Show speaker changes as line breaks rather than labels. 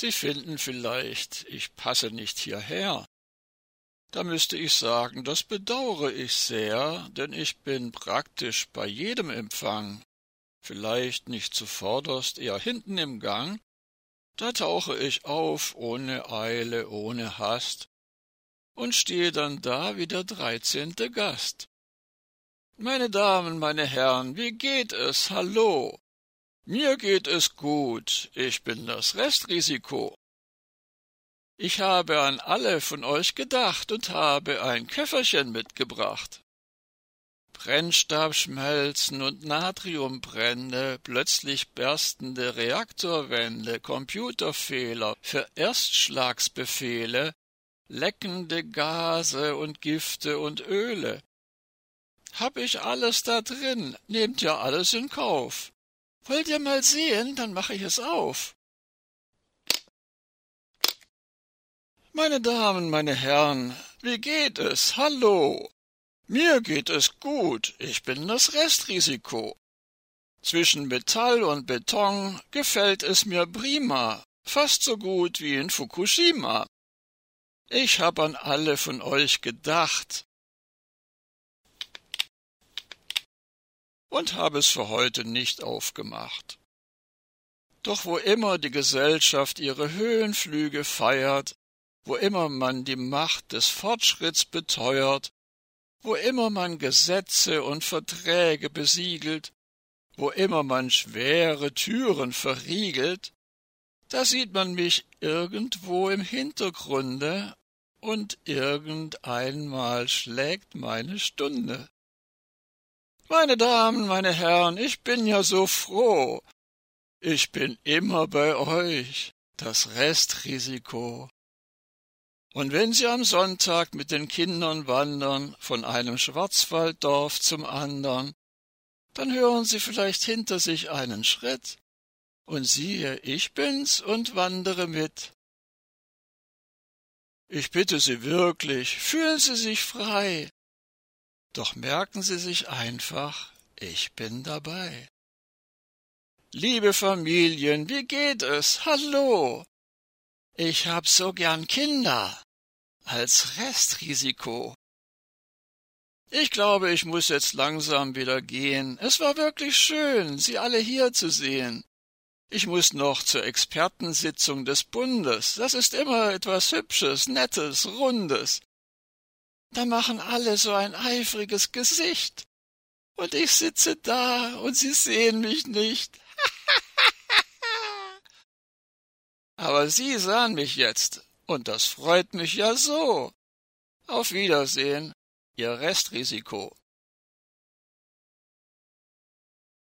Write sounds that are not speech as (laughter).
Sie finden vielleicht, ich passe nicht hierher. Da müsste ich sagen, das bedaure ich sehr, denn ich bin praktisch bei jedem Empfang, vielleicht nicht zuvorderst, eher hinten im Gang, da tauche ich auf ohne Eile, ohne Hast und stehe dann da wie der dreizehnte Gast. Meine Damen, meine Herren, wie geht es? Hallo. Mir geht es gut, ich bin das Restrisiko. Ich habe an alle von euch gedacht und habe ein Köfferchen mitgebracht. Brennstabschmelzen und Natriumbrände, plötzlich berstende Reaktorwände, Computerfehler, für Erstschlagsbefehle, leckende Gase und Gifte und Öle. Hab ich alles da drin, nehmt ja alles in Kauf. Wollt ihr mal sehen, dann mache ich es auf. Meine Damen, meine Herren, wie geht es? Hallo. Mir geht es gut, ich bin das Restrisiko. Zwischen Metall und Beton gefällt es mir prima, fast so gut wie in Fukushima. Ich hab an alle von euch gedacht und habe es für heute nicht aufgemacht. Doch wo immer die Gesellschaft ihre Höhenflüge feiert, wo immer man die Macht des Fortschritts beteuert, wo immer man Gesetze und Verträge besiegelt, wo immer man schwere Türen verriegelt, da sieht man mich irgendwo im Hintergrunde und irgendeinmal schlägt meine Stunde. Meine Damen, meine Herren, ich bin ja so froh. Ich bin immer bei euch, das Restrisiko. Und wenn Sie am Sonntag mit den Kindern wandern, von einem Schwarzwalddorf zum andern, dann hören Sie vielleicht hinter sich einen Schritt, und siehe, ich bin's und wandere mit. Ich bitte Sie wirklich, fühlen Sie sich frei, doch merken Sie sich einfach, ich bin dabei. Liebe Familien, wie geht es? Hallo! Ich hab so gern Kinder als Restrisiko. Ich glaube, ich muss jetzt langsam wieder gehen. Es war wirklich schön, Sie alle hier zu sehen. Ich muss noch zur Expertensitzung des Bundes. Das ist immer etwas Hübsches, Nettes, Rundes. Da machen alle so ein eifriges Gesicht. Und ich sitze da und Sie sehen mich nicht. (laughs) Aber Sie sahen mich jetzt, und das freut mich ja so. Auf Wiedersehen, Ihr Restrisiko.